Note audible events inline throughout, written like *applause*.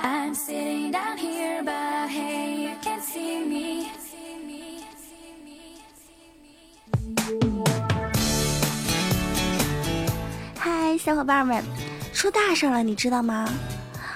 i'm sitting down here but hey you can't see me. See me see me hi 小伙伴们出大事了你知道吗？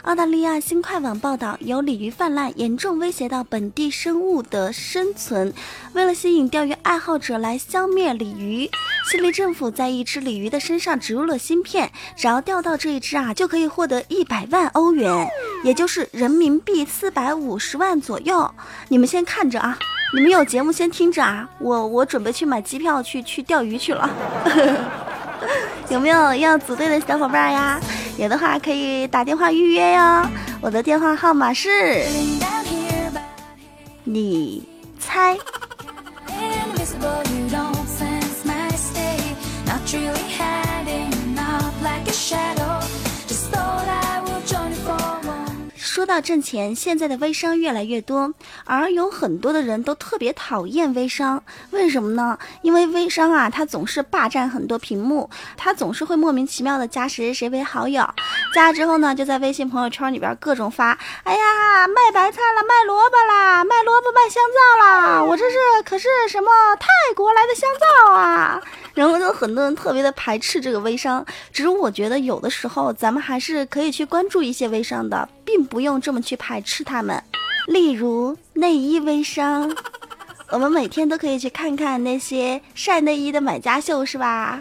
澳大利亚新快网报道有鲤鱼泛滥严重威胁到本地生物的生存为了吸引钓鱼爱好者来消灭鲤鱼。悉尼政府在一只鲤鱼的身上植入了芯片，只要钓到这一只啊，就可以获得一百万欧元，也就是人民币四百五十万左右。你们先看着啊，你们有节目先听着啊，我我准备去买机票去去钓鱼去了。*laughs* 有没有要组队的小伙伴呀？有的话可以打电话预约哟，我的电话号码是，你猜。说到挣钱，现在的微商越来越多，而有很多的人都特别讨厌微商，为什么呢？因为微商啊，他总是霸占很多屏幕，他总是会莫名其妙的加谁谁谁为好友，加了之后呢，就在微信朋友圈里边各种发，哎呀，卖白菜了，卖萝卜啦，卖萝卜卖香皂啦，我这是可是什么泰国来的香皂啊？然后就很多人特别的排斥这个微商，只是我觉得有的时候咱们还是可以去关注一些微商的，并不用这么去排斥他们。例如内衣微商，我们每天都可以去看看那些晒内衣的买家秀，是吧？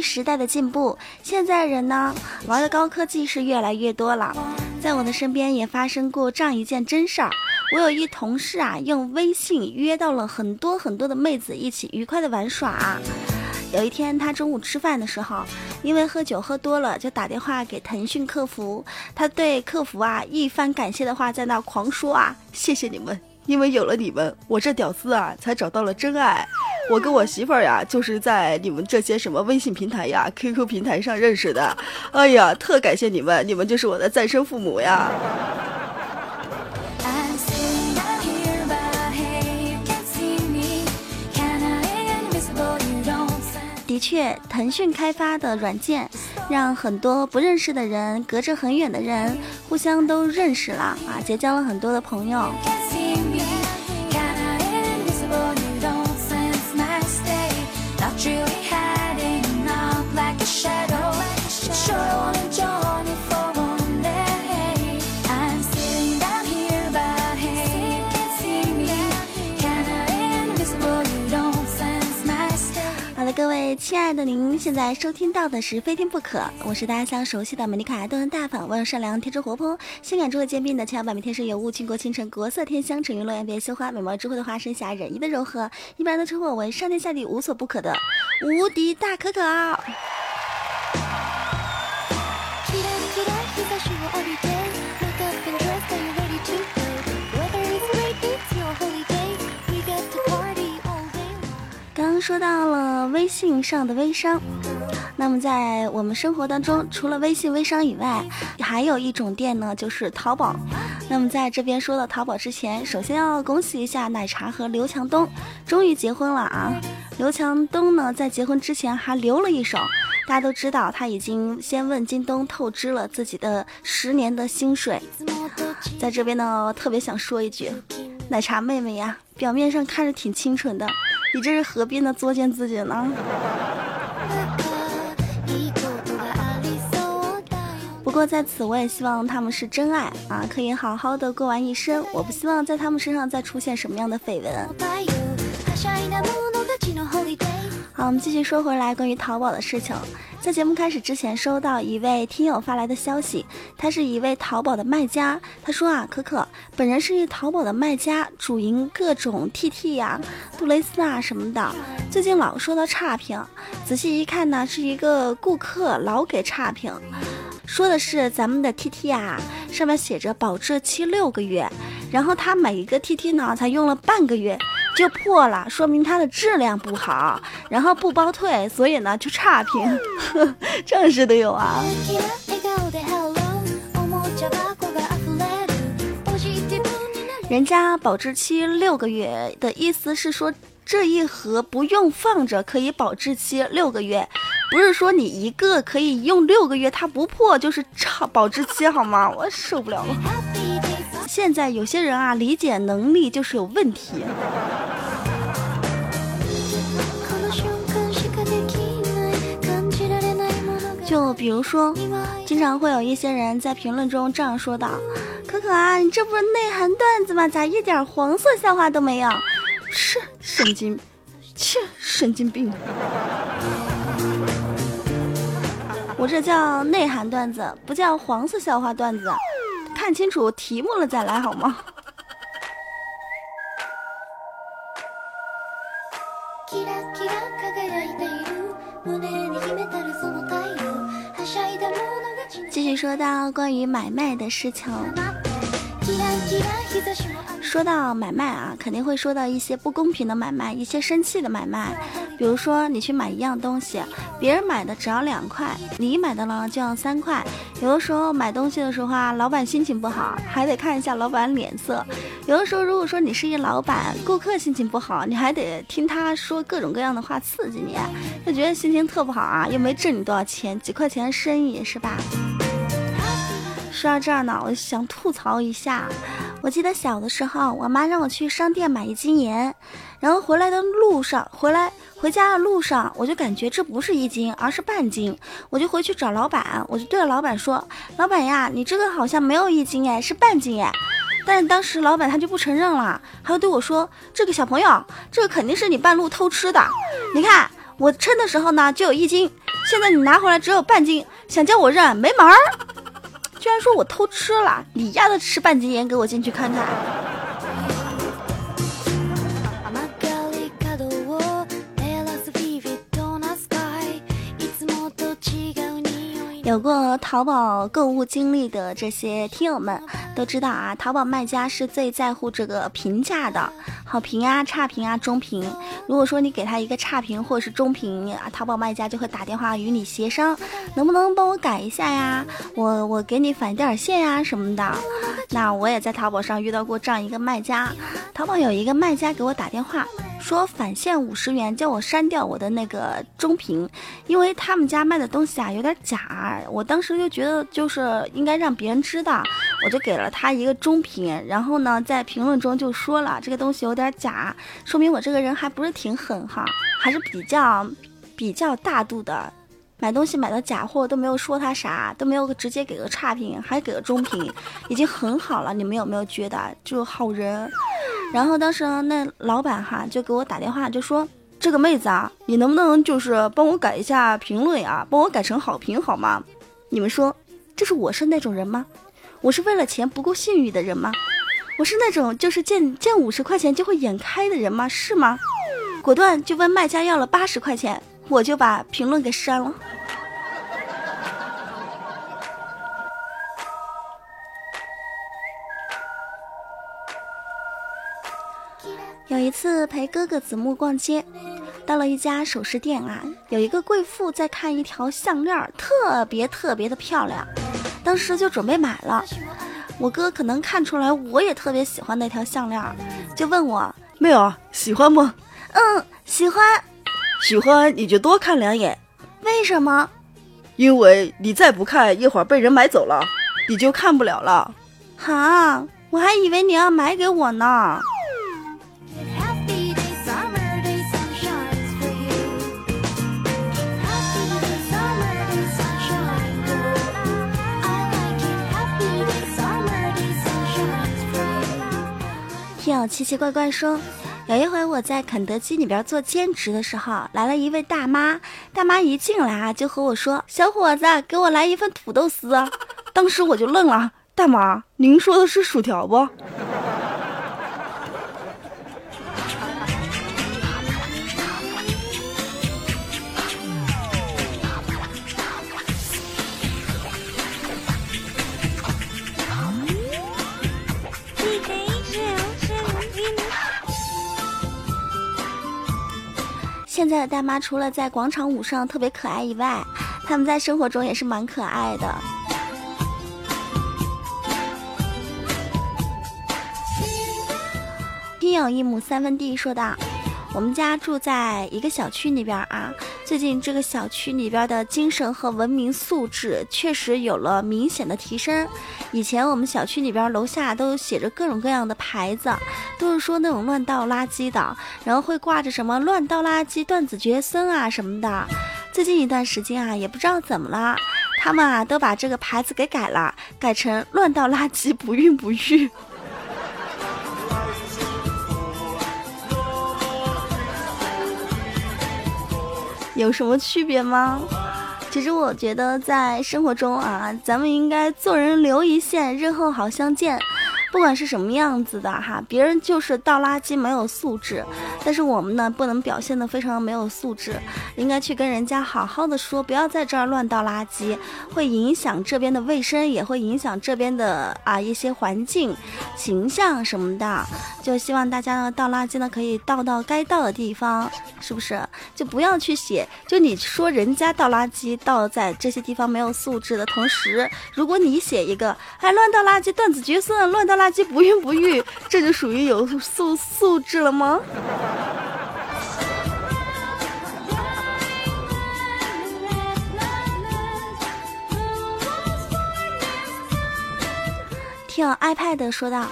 时代的进步，现在人呢玩的高科技是越来越多了。在我的身边也发生过这样一件真事儿。我有一同事啊，用微信约到了很多很多的妹子一起愉快的玩耍。有一天他中午吃饭的时候，因为喝酒喝多了，就打电话给腾讯客服。他对客服啊一番感谢的话，在那狂说啊，谢谢你们，因为有了你们，我这屌丝啊才找到了真爱。我跟我媳妇儿呀，就是在你们这些什么微信平台呀、QQ 平台上认识的。哎呀，特感谢你们，你们就是我的再生父母呀。的确，腾讯开发的软件，让很多不认识的人，隔着很远的人，互相都认识了啊，结交了很多的朋友。亲爱的，您现在收听到的是《非听不可》，我是大家相熟悉的美丽可爱、动人大方、温柔善良、天真活泼、性感智慧兼并的千百米天生尤物、倾国倾城、国色天香、沉鱼落雁、别羞花、美貌智慧的化身、侠仁义的柔和，一般都称呼我为上天下地无所不可的无敌大可可。刚说到了微信上的微商，那么在我们生活当中，除了微信微商以外，还有一种店呢，就是淘宝。那么在这边说到淘宝之前，首先要恭喜一下奶茶和刘强东，终于结婚了啊！刘强东呢，在结婚之前还留了一手，大家都知道他已经先问京东透支了自己的十年的薪水。在这边呢，特别想说一句，奶茶妹妹呀，表面上看着挺清纯的。你这是何必呢？作践自己呢？*laughs* 不过在此，我也希望他们是真爱啊，可以好好的过完一生。我不希望在他们身上再出现什么样的绯闻。好，我们继续说回来关于淘宝的事情。在节目开始之前，收到一位听友发来的消息，他是一位淘宝的卖家。他说啊，可可本人是淘宝的卖家，主营各种 TT 呀、杜蕾斯啊什么的。最近老收到差评，仔细一看呢，是一个顾客老给差评，说的是咱们的 TT 啊，上面写着保质期六个月，然后他每一个 TT 呢才用了半个月。就破了，说明它的质量不好，然后不包退，所以呢就差评，*laughs* 正是的有啊。人家保质期六个月的意思是说，这一盒不用放着可以保质期六个月，不是说你一个可以用六个月它不破就是差保质期好吗？我受不了了。现在有些人啊，理解能力就是有问题。就比如说，经常会有一些人在评论中这样说道：“可可啊，你这不是内涵段子吗？咋一点黄色笑话都没有？是神经，切神经病！我这叫内涵段子，不叫黄色笑话段子。看清楚题目了再来好吗？”继续说到关于买卖的事情。说到买卖啊，肯定会说到一些不公平的买卖，一些生气的买卖。比如说，你去买一样东西，别人买的只要两块，你买的呢就要三块。有的时候买东西的时候啊，老板心情不好，还得看一下老板脸色。有的时候，如果说你是一老板，顾客心情不好，你还得听他说各种各样的话刺激你，就觉得心情特不好啊，又没挣你多少钱，几块钱生意是吧？说到这儿呢，我想吐槽一下。我记得小的时候，我妈让我去商店买一斤盐，然后回来的路上，回来回家的路上，我就感觉这不是一斤，而是半斤。我就回去找老板，我就对着老板说：“老板呀，你这个好像没有一斤哎，是半斤哎。”但是当时老板他就不承认了，他就对我说：“这个小朋友，这个肯定是你半路偷吃的。你看我称的时候呢就有一斤，现在你拿回来只有半斤，想叫我认没门儿。”居然说我偷吃了，你丫的吃半斤盐，给我进去看看。有过淘宝购物经历的这些听友们都知道啊，淘宝卖家是最在乎这个评价的，好评啊、差评啊、中评。如果说你给他一个差评或者是中评啊，淘宝卖家就会打电话与你协商，能不能帮我改一下呀？我我给你返点现呀什么的。那我也在淘宝上遇到过这样一个卖家，淘宝有一个卖家给我打电话。说返现五十元，叫我删掉我的那个中评，因为他们家卖的东西啊有点假。我当时就觉得就是应该让别人知道，我就给了他一个中评。然后呢，在评论中就说了这个东西有有点假，说明我这个人还不是挺狠哈，还是比较比较大度的。买东西买的假货都没有说他啥，都没有直接给个差评，还给个中评，已经很好了。你们有没有觉得就好人？然后当时呢那老板哈就给我打电话，就说这个妹子啊，你能不能就是帮我改一下评论啊，帮我改成好评好吗？你们说，这是我是那种人吗？我是为了钱不顾信誉的人吗？我是那种就是见见五十块钱就会眼开的人吗？是吗？果断就问卖家要了八十块钱，我就把评论给删了。有一次陪哥哥子木逛街，到了一家首饰店啊，有一个贵妇在看一条项链，特别特别的漂亮，当时就准备买了。我哥可能看出来我也特别喜欢那条项链，就问我妹儿喜欢不？嗯，喜欢。喜欢你就多看两眼。为什么？因为你再不看，一会儿被人买走了，你就看不了了。哈，我还以为你要买给我呢。奇奇怪怪说，有一回我在肯德基里边做兼职的时候，来了一位大妈。大妈一进来啊，就和我说：“小伙子，给我来一份土豆丝。”当时我就愣了，大妈，您说的是薯条不？大妈除了在广场舞上特别可爱以外，他们在生活中也是蛮可爱的。心有一亩三分地说道：“我们家住在一个小区那边啊，最近这个小区里边的精神和文明素质确实有了明显的提升。以前我们小区里边楼下都写着各种各样的牌子，都是说那种乱倒垃圾的，然后会挂着什么乱倒垃圾断子绝孙啊什么的。最近一段时间啊，也不知道怎么了，他们啊都把这个牌子给改了，改成乱倒垃圾不孕不育。”有什么区别吗？其实我觉得在生活中啊，咱们应该做人留一线，日后好相见。不管是什么样子的哈，别人就是倒垃圾没有素质，但是我们呢不能表现的非常没有素质，应该去跟人家好好的说，不要在这儿乱倒垃圾，会影响这边的卫生，也会影响这边的啊一些环境形象什么的。就希望大家呢倒垃圾呢可以倒到该倒的地方，是不是？就不要去写，就你说人家倒垃圾倒在这些地方没有素质的同时，如果你写一个还乱倒垃圾断子绝孙，乱倒。垃圾不孕不育，这就属于有素素质了吗？听 iPad 说道：“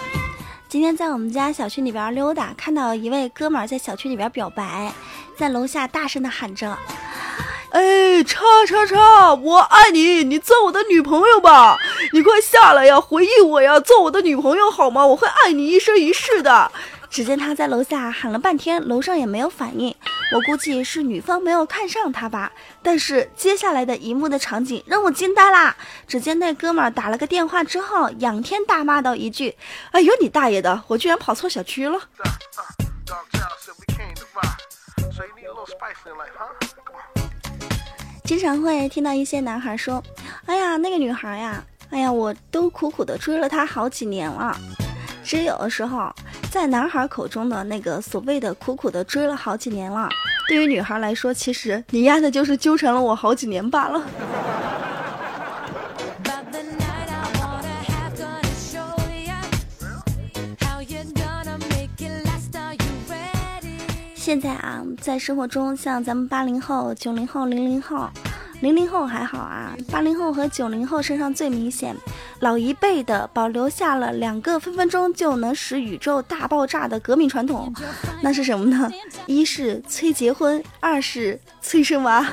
今天在我们家小区里边溜达，看到一位哥们儿在小区里边表白，在楼下大声的喊着。”哎，叉叉叉，我爱你，你做我的女朋友吧！你快下来呀，回应我呀，做我的女朋友好吗？我会爱你一生一世的。只见他在楼下喊了半天，楼上也没有反应，我估计是女方没有看上他吧。但是接下来的一幕的场景让我惊呆啦！只见那哥们儿打了个电话之后，仰天大骂道一句：“哎呦你大爷的，我居然跑错小区了！”经常会听到一些男孩说：“哎呀，那个女孩呀，哎呀，我都苦苦的追了她好几年了。”其实有的时候，在男孩口中的那个所谓的苦苦的追了好几年了，对于女孩来说，其实你丫的就是纠缠了我好几年罢了。现在啊，在生活中，像咱们八零后、九零后、零零后，零零后还好啊，八零后和九零后身上最明显，老一辈的保留下了两个分分钟就能使宇宙大爆炸的革命传统，那是什么呢？一是催结婚，二是催生娃。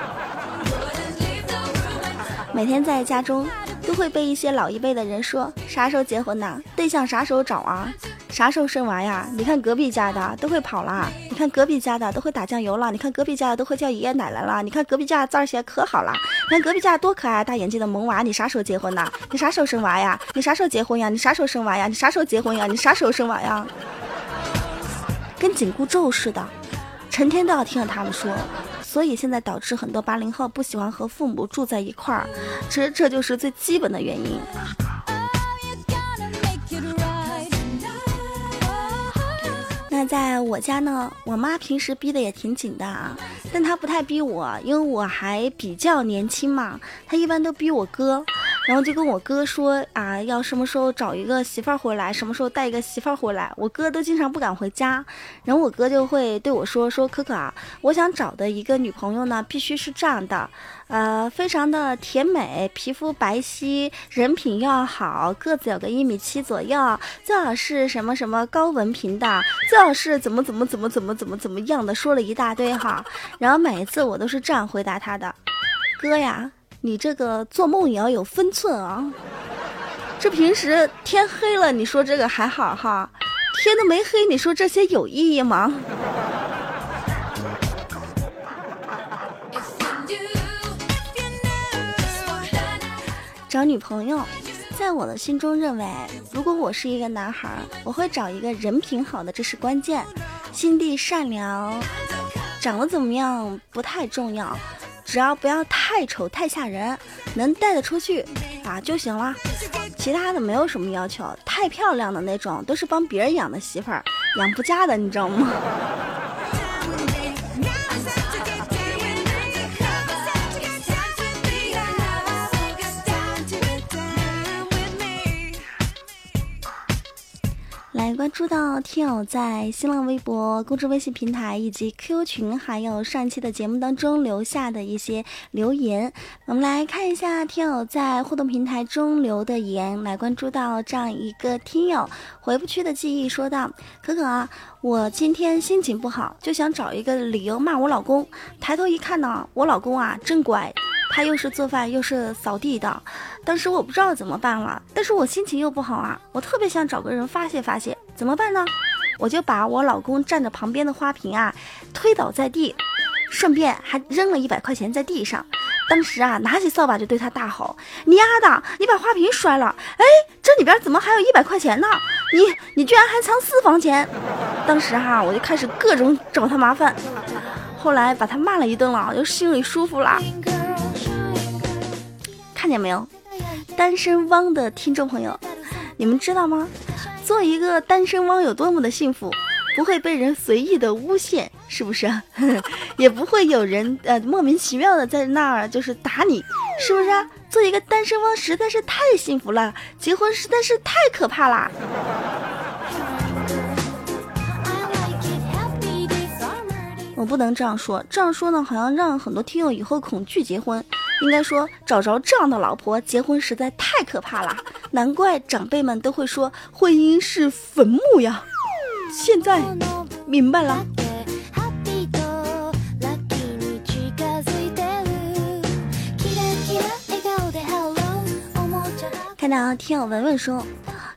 *laughs* 每天在家中都会被一些老一辈的人说：啥时候结婚呢？对象啥时候找啊？啥时候生娃呀？你看隔壁家的都会跑了，你看隔壁家的都会打酱油了，你看隔壁家的都会叫爷爷奶奶了，你看隔壁家的字儿写可好了，你看隔壁家多可爱，大眼睛的萌娃，你啥时候结婚呢？你啥时候生娃呀？你啥时候结婚呀？你啥时候生娃呀？你啥时候结婚呀？你啥时候生娃呀？跟紧箍咒似的，成天都要听着他们说，所以现在导致很多八零后不喜欢和父母住在一块儿，其实这就是最基本的原因。在我家呢，我妈平时逼的也挺紧的啊，但她不太逼我，因为我还比较年轻嘛。她一般都逼我哥，然后就跟我哥说啊，要什么时候找一个媳妇儿回来，什么时候带一个媳妇儿回来。我哥都经常不敢回家，然后我哥就会对我说说，可可啊，我想找的一个女朋友呢，必须是这样的。呃，非常的甜美，皮肤白皙，人品要好，个子有个一米七左右，最好是什么什么高文凭的，最好是怎么怎么怎么怎么怎么怎么样的，说了一大堆哈。然后每一次我都是这样回答他的，哥呀，你这个做梦也要有分寸啊。这平时天黑了，你说这个还好哈，天都没黑，你说这些有意义吗？找女朋友，在我的心中认为，如果我是一个男孩，我会找一个人品好的，这是关键。心地善良，长得怎么样不太重要，只要不要太丑太吓人，能带得出去啊就行了。其他的没有什么要求，太漂亮的那种都是帮别人养的媳妇儿，养不家的，你知道吗？关注到听友在新浪微博、公众微信平台以及 QQ 群，还有上期的节目当中留下的一些留言。我们来看一下听友在互动平台中留的言。来关注到这样一个听友回不去的记忆，说道：“可可啊，我今天心情不好，就想找一个理由骂我老公。抬头一看呢，我老公啊真乖。”他又是做饭又是扫地的，当时我不知道怎么办了，但是我心情又不好啊，我特别想找个人发泄发泄，怎么办呢？我就把我老公站着旁边的花瓶啊推倒在地，顺便还扔了一百块钱在地上。当时啊，拿起扫把就对他大吼：“你丫的，你把花瓶摔了！哎，这里边怎么还有一百块钱呢？你你居然还藏私房钱！”当时哈，我就开始各种找他麻烦，后来把他骂了一顿了，就心里舒服了。看见没有，单身汪的听众朋友，你们知道吗？做一个单身汪有多么的幸福，不会被人随意的诬陷，是不是？*laughs* 也不会有人呃莫名其妙的在那儿就是打你，是不是？做一个单身汪实在是太幸福了，结婚实在是太可怕啦。我不能这样说，这样说呢，好像让很多听友以后恐惧结婚。应该说，找着这样的老婆，结婚实在太可怕了。难怪长辈们都会说，婚姻是坟墓呀。现在明白了。看到听友文文说。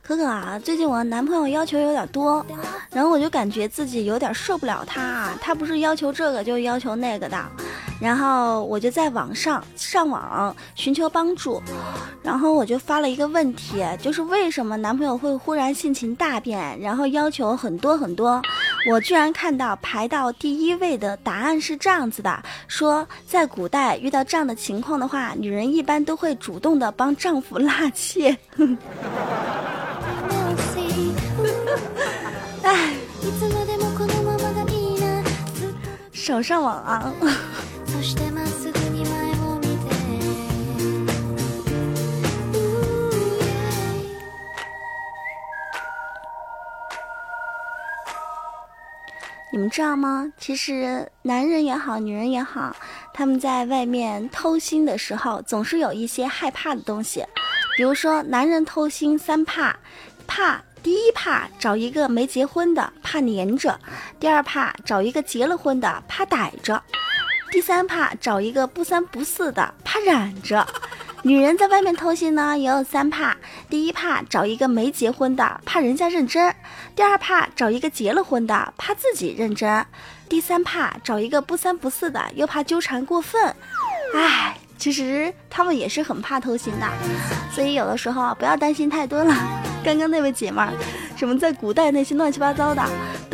可可啊，最近我男朋友要求有点多，然后我就感觉自己有点受不了他。他不是要求这个就要求那个的，然后我就在网上上网寻求帮助，然后我就发了一个问题，就是为什么男朋友会忽然性情大变，然后要求很多很多？我居然看到排到第一位的答案是这样子的：说在古代遇到这样的情况的话，女人一般都会主动的帮丈夫纳妾。*laughs* 哎，少上网啊！*laughs* *laughs* 们知道吗？其实男人也好，女人也好，他们在外面偷腥的时候，总是有一些害怕的东西。比如说，男人偷腥三怕，怕。第一怕找一个没结婚的，怕黏着；第二怕找一个结了婚的，怕逮着；第三怕找一个不三不四的，怕染着。女人在外面偷腥呢，也有三怕：第一怕找一个没结婚的，怕人家认真；第二怕找一个结了婚的，怕自己认真；第三怕找一个不三不四的，又怕纠缠过分。唉，其实他们也是很怕偷腥的，所以有的时候不要担心太多了。刚刚那位姐妹儿，什么在古代那些乱七八糟的，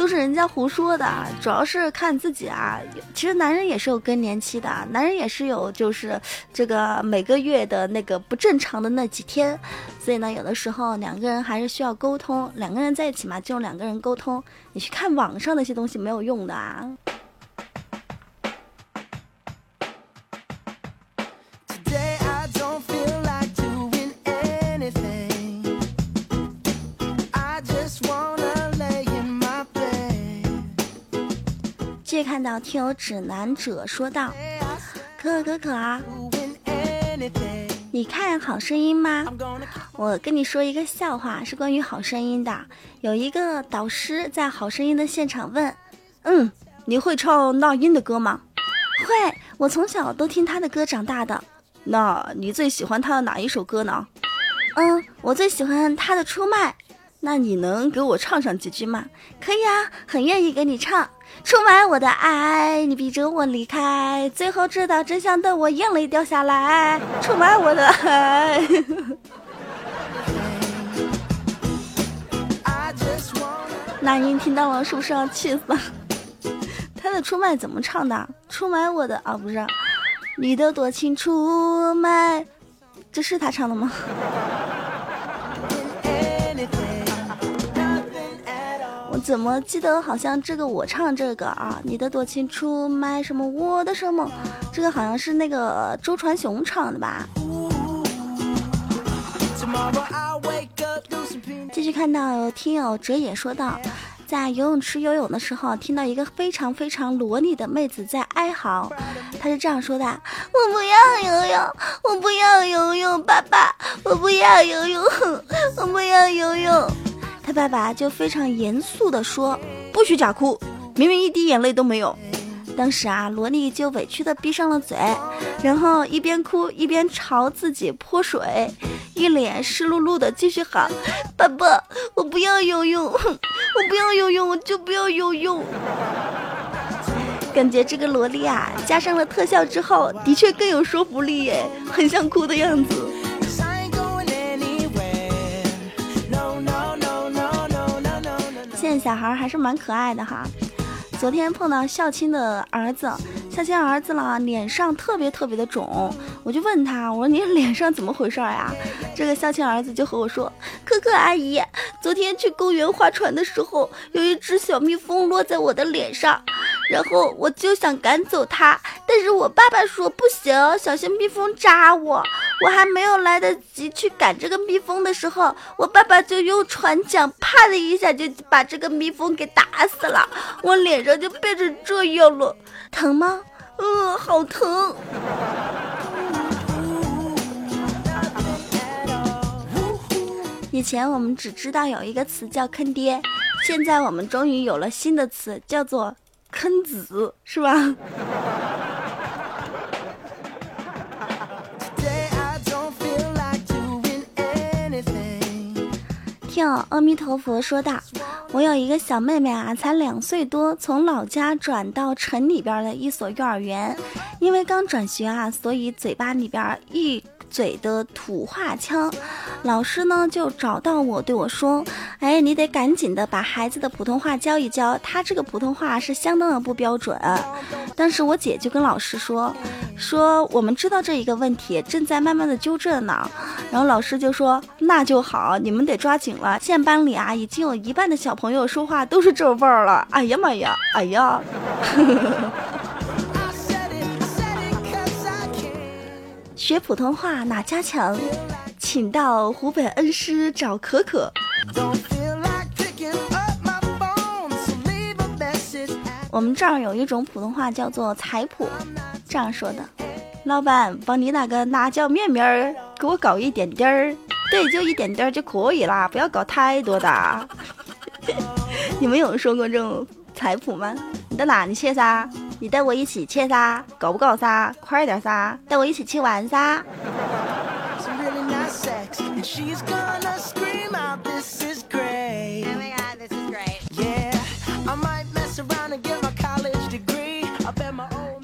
都是人家胡说的，主要是看自己啊。其实男人也是有更年期的，男人也是有就是这个每个月的那个不正常的那几天，所以呢，有的时候两个人还是需要沟通，两个人在一起嘛，就两个人沟通。你去看网上那些东西没有用的啊。看到听友指南者说道：“可可可可啊，你看好声音吗？我跟你说一个笑话，是关于好声音的。有一个导师在好声音的现场问：嗯，你会唱那英的歌吗？会，我从小都听他的歌长大的。那你最喜欢他的哪一首歌呢？嗯，我最喜欢他的出卖。那你能给我唱上几句吗？可以啊，很愿意给你唱。”出卖我的爱，你逼着我离开，最后知道真相的我眼泪掉下来。出卖我的爱，那英听到了是不是要气死？他的出卖怎么唱的？出卖我的啊，不是，你的多情出卖，这是他唱的吗？怎么记得好像这个我唱这个啊？你的多情出卖什么？我的什么？这个好像是那个周传雄唱的吧？接继续看到听友哲也说道。在游泳池游泳的时候，听到一个非常非常萝莉的妹子在哀嚎，她是这样说的：“我不要游泳，我不要游泳，爸爸，我不要游泳，我不要游泳。”爸爸就非常严肃地说：“不许假哭，明明一滴眼泪都没有。”当时啊，萝莉就委屈的闭上了嘴，然后一边哭一边朝自己泼水，一脸湿漉漉的继续喊：“爸爸，我不要游泳，我不要游泳，我就不要游泳。”感觉这个萝莉啊，加上了特效之后，的确更有说服力耶，很像哭的样子。现在小孩还是蛮可爱的哈。昨天碰到校青的儿子，校青儿子了，脸上特别特别的肿，我就问他，我说你脸上怎么回事呀？这个校青儿子就和我说，可可阿姨，昨天去公园划船的时候，有一只小蜜蜂落在我的脸上。然后我就想赶走它，但是我爸爸说不行，小心蜜蜂扎我。我还没有来得及去赶这个蜜蜂的时候，我爸爸就用船桨啪的一下就把这个蜜蜂给打死了，我脸上就变成这样了，疼吗？嗯，好疼。以前我们只知道有一个词叫坑爹，现在我们终于有了新的词，叫做。坑子是吧？阿弥陀佛说道：“我有一个小妹妹啊，才两岁多，从老家转到城里边的一所幼儿园，因为刚转学啊，所以嘴巴里边一。”嘴的土话腔，老师呢就找到我对我说：“哎，你得赶紧的把孩子的普通话教一教，他这个普通话是相当的不标准。”当时我姐就跟老师说：“说我们知道这一个问题，正在慢慢的纠正呢。”然后老师就说：“那就好，你们得抓紧了。现班里啊，已经有一半的小朋友说话都是这味儿了。”哎呀妈呀，哎呀！*laughs* 学普通话哪家强？请到湖北恩施找可可。我们这儿有一种普通话叫做彩普，这样说的：老板，帮你那个辣椒面面儿给我搞一点点儿，对，就一点点儿就可以啦，不要搞太多的。*laughs* 你们有说过这种彩普吗？你到哪里去噻？你带我一起去噻，搞不搞噻？快点噻，带我一起去玩噻！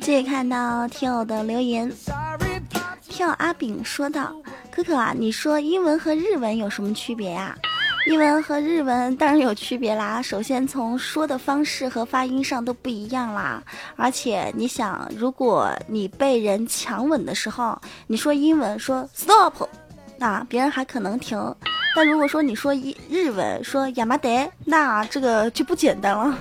继续看到听友的留言，听友阿炳说道：“可可啊，你说英文和日文有什么区别呀？”英文和日文当然有区别啦，首先从说的方式和发音上都不一样啦。而且你想，如果你被人强吻的时候，你说英文说 stop，那别人还可能停；但如果说你说一日文说亚麻得，那这个就不简单了。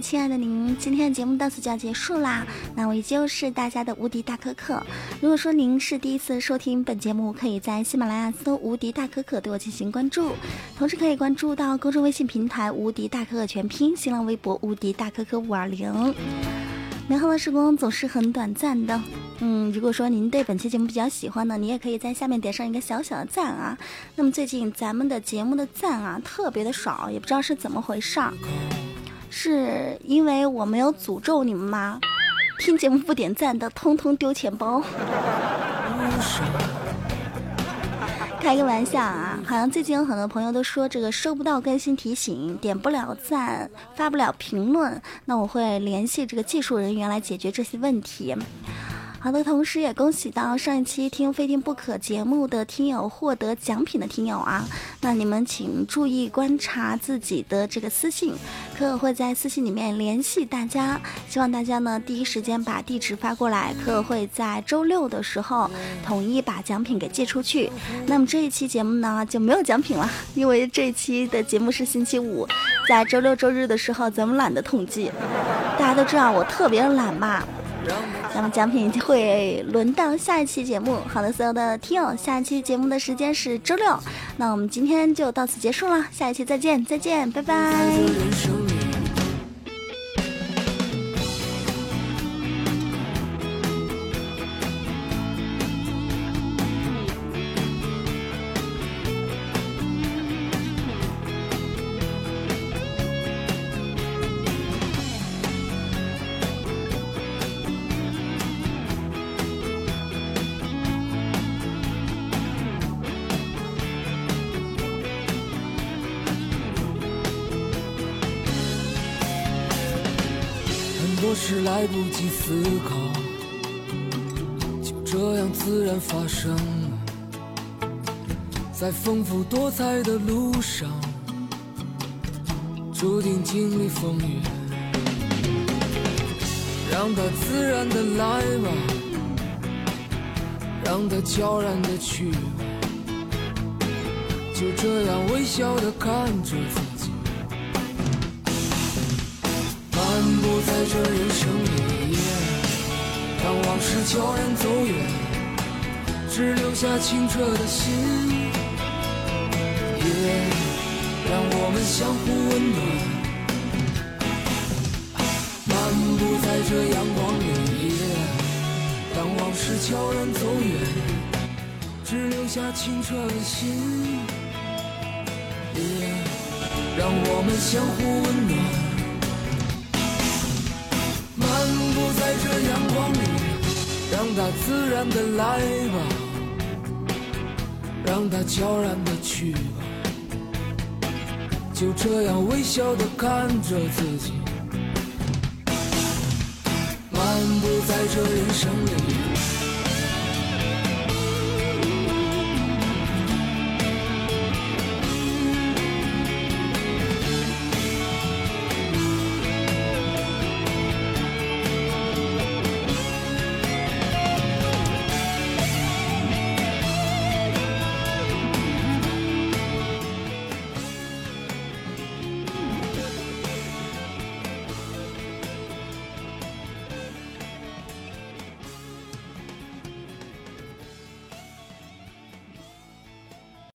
亲爱的您，今天的节目到此就要结束啦。那我依旧是大家的无敌大可可。如果说您是第一次收听本节目，可以在喜马拉雅搜“无敌大可可”对我进行关注，同时可以关注到公众微信平台“无敌大可可全拼”，新浪微博“无敌大可可五二零”。美好的时光总是很短暂的。嗯，如果说您对本期节目比较喜欢呢，你也可以在下面点上一个小小的赞啊。那么最近咱们的节目的赞啊特别的少，也不知道是怎么回事儿。是因为我没有诅咒你们吗？听节目不点赞的，通通丢钱包。开个玩笑啊，好像最近有很多朋友都说这个收不到更新提醒，点不了赞，发不了评论，那我会联系这个技术人员来解决这些问题。好的，同时也恭喜到上一期听《非听不可》节目的听友获得奖品的听友啊，那你们请注意观察自己的这个私信。可可会在私信里面联系大家，希望大家呢第一时间把地址发过来，可可会在周六的时候统一把奖品给寄出去。那么这一期节目呢就没有奖品了，因为这一期的节目是星期五，在周六周日的时候咱们懒得统计，大家都知道我特别懒嘛。那么奖品会轮到下一期节目。好的，所有的听友，下一期节目的时间是周六。那我们今天就到此结束了，下一期再见，再见，拜拜。来不及思考，就这样自然发生了。在丰富多彩的路上，注定经历风雨。让它自然的来吧，让它悄然的去吧。就这样微笑的看着自己。漫步在这人生里，当往事悄然走远，只留下清澈的心，也让我们相互温暖。漫步在这阳光里，当往事悄然走远，只留下清澈的心，也让我们相互温暖。漫步在这，让它自然的来吧，让它悄然的去吧，就这样微笑的看着自己，漫步在这人生里。